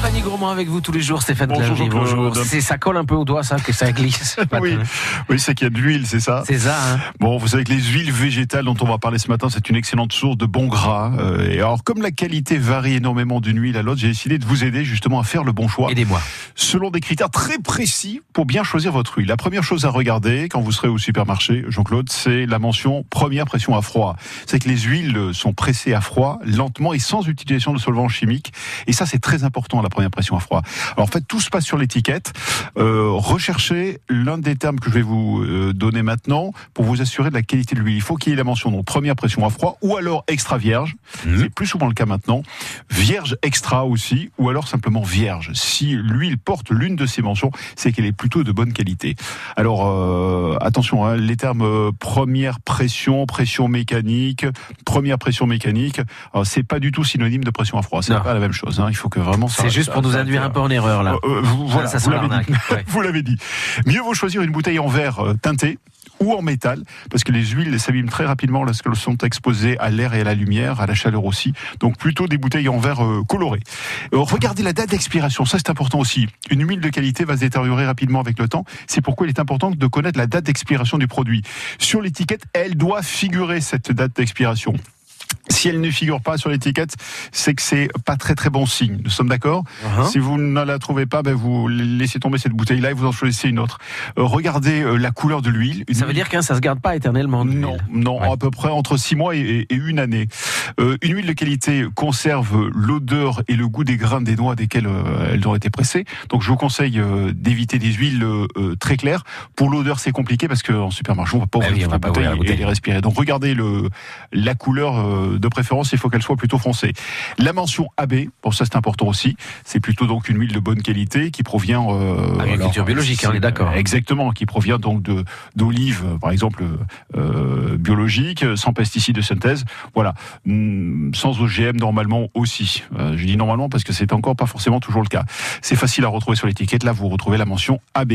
panier gourmand avec vous tous les jours, Stéphane Bonjour, Jean-Claude. Bonjour. C'est ça colle un peu au doigt, ça, que ça glisse. Oui, oui c'est qu'il y a de l'huile, c'est ça C'est ça. Hein. Bon, vous savez que les huiles végétales dont on va parler ce matin, c'est une excellente source de bons gras. Euh, et alors, comme la qualité varie énormément d'une huile à l'autre, j'ai décidé de vous aider justement à faire le bon choix Aidez-moi. selon des critères très précis pour bien choisir votre huile. La première chose à regarder quand vous serez au supermarché, Jean-Claude, c'est la mention première pression à froid. C'est que les huiles sont pressées à froid, lentement et sans utilisation de solvants chimiques. Et ça, c'est très important, la première pression à froid. Alors, en fait, tout se passe sur l'étiquette. Euh, recherchez l'un des termes que je vais vous euh, donner maintenant pour vous assurer de la qualité de l'huile. Il faut qu'il y ait la mention donc première pression à froid ou alors extra vierge. Mhm. C'est plus souvent le cas maintenant. Vierge extra aussi ou alors simplement vierge. Si l'huile porte l'une de ces mentions, c'est qu'elle est plutôt de bonne qualité. Alors euh, attention, hein, les termes euh, première pression, pression mécanique, première pression mécanique, alors, c'est pas du tout synonyme de pression à froid. C'est pas la même chose. hein. Il faut que vraiment. ça- C'est juste pour nous ça- induire un peu en erreur, là. euh, euh, vous- voilà, ça, ça vous l'avez dit. l'arnaque. Ouais. Vous l'avez dit. Mieux vaut choisir une bouteille en verre euh, teinté ou en métal, parce que les huiles s'abîment très rapidement lorsqu'elles sont exposées à l'air et à la lumière, à la chaleur aussi. Donc plutôt des bouteilles en verre euh, coloré. Euh, regardez la date d'expiration, ça c'est important aussi. Une huile de qualité va se détériorer rapidement avec le temps. C'est pourquoi il est important de connaître la date d'expiration du produit. Sur l'étiquette, elle doit figurer cette date d'expiration. Si elle ne figure pas sur l'étiquette, c'est que c'est pas très très bon signe. Nous sommes d'accord Uh-huh. si vous ne la trouvez pas, ben vous laissez tomber cette bouteille-là et vous en choisissez une autre. Euh, regardez euh, la couleur de l'huile. Ça veut dire que ça se garde pas éternellement. non, non, Ouais. à peu près entre six mois et, et- et une année. Euh, une huile de qualité conserve l'odeur et le goût des grains des noix desquelles euh, elles ont été pressées. Donc je vous conseille euh, d'éviter des huiles euh, très claires. Pour l'odeur, c'est compliqué parce qu'en supermarché, on va pas Bah ouvrir oui, pas bouteille la et les respirer. Donc regardez le la couleur euh, de préférence, il faut qu'elle soit plutôt foncée. La mention AB, pour ça c'est important aussi. C'est plutôt donc une huile de bonne qualité qui provient euh, Agriculture biologique, hein, on est d'accord. Exactement, qui provient donc de d'olives, par exemple euh, biologiques, sans pesticides de synthèse. Voilà, sans OGM normalement aussi. Euh, je dis normalement parce que c'est encore pas forcément toujours le cas. C'est facile à retrouver sur l'étiquette. Là, vous retrouvez la mention AB.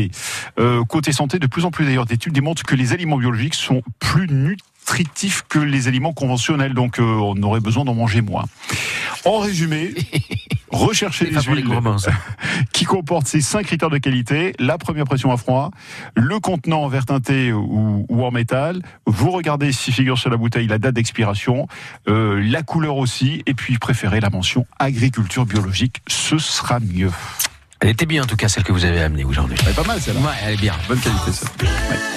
Euh, côté santé, de plus en plus d'ailleurs d'études démontrent que les aliments biologiques sont plus nutritifs que les aliments conventionnels, donc euh, on aurait besoin d'en manger moins. En résumé, recherchez les huiles qui comporte ces cinq critères de qualité la première pression à froid, le contenant en verre teinté ou, ou en métal. Vous regardez si figure sur la bouteille la date d'expiration, euh, la couleur aussi, et puis préférez la mention agriculture biologique, ce sera mieux. Elle était bien, en tout cas, celle que vous avez amenée aujourd'hui. C'est pas mal celle-là. Ouais, elle est bien. Bonne qualité ça. Ouais.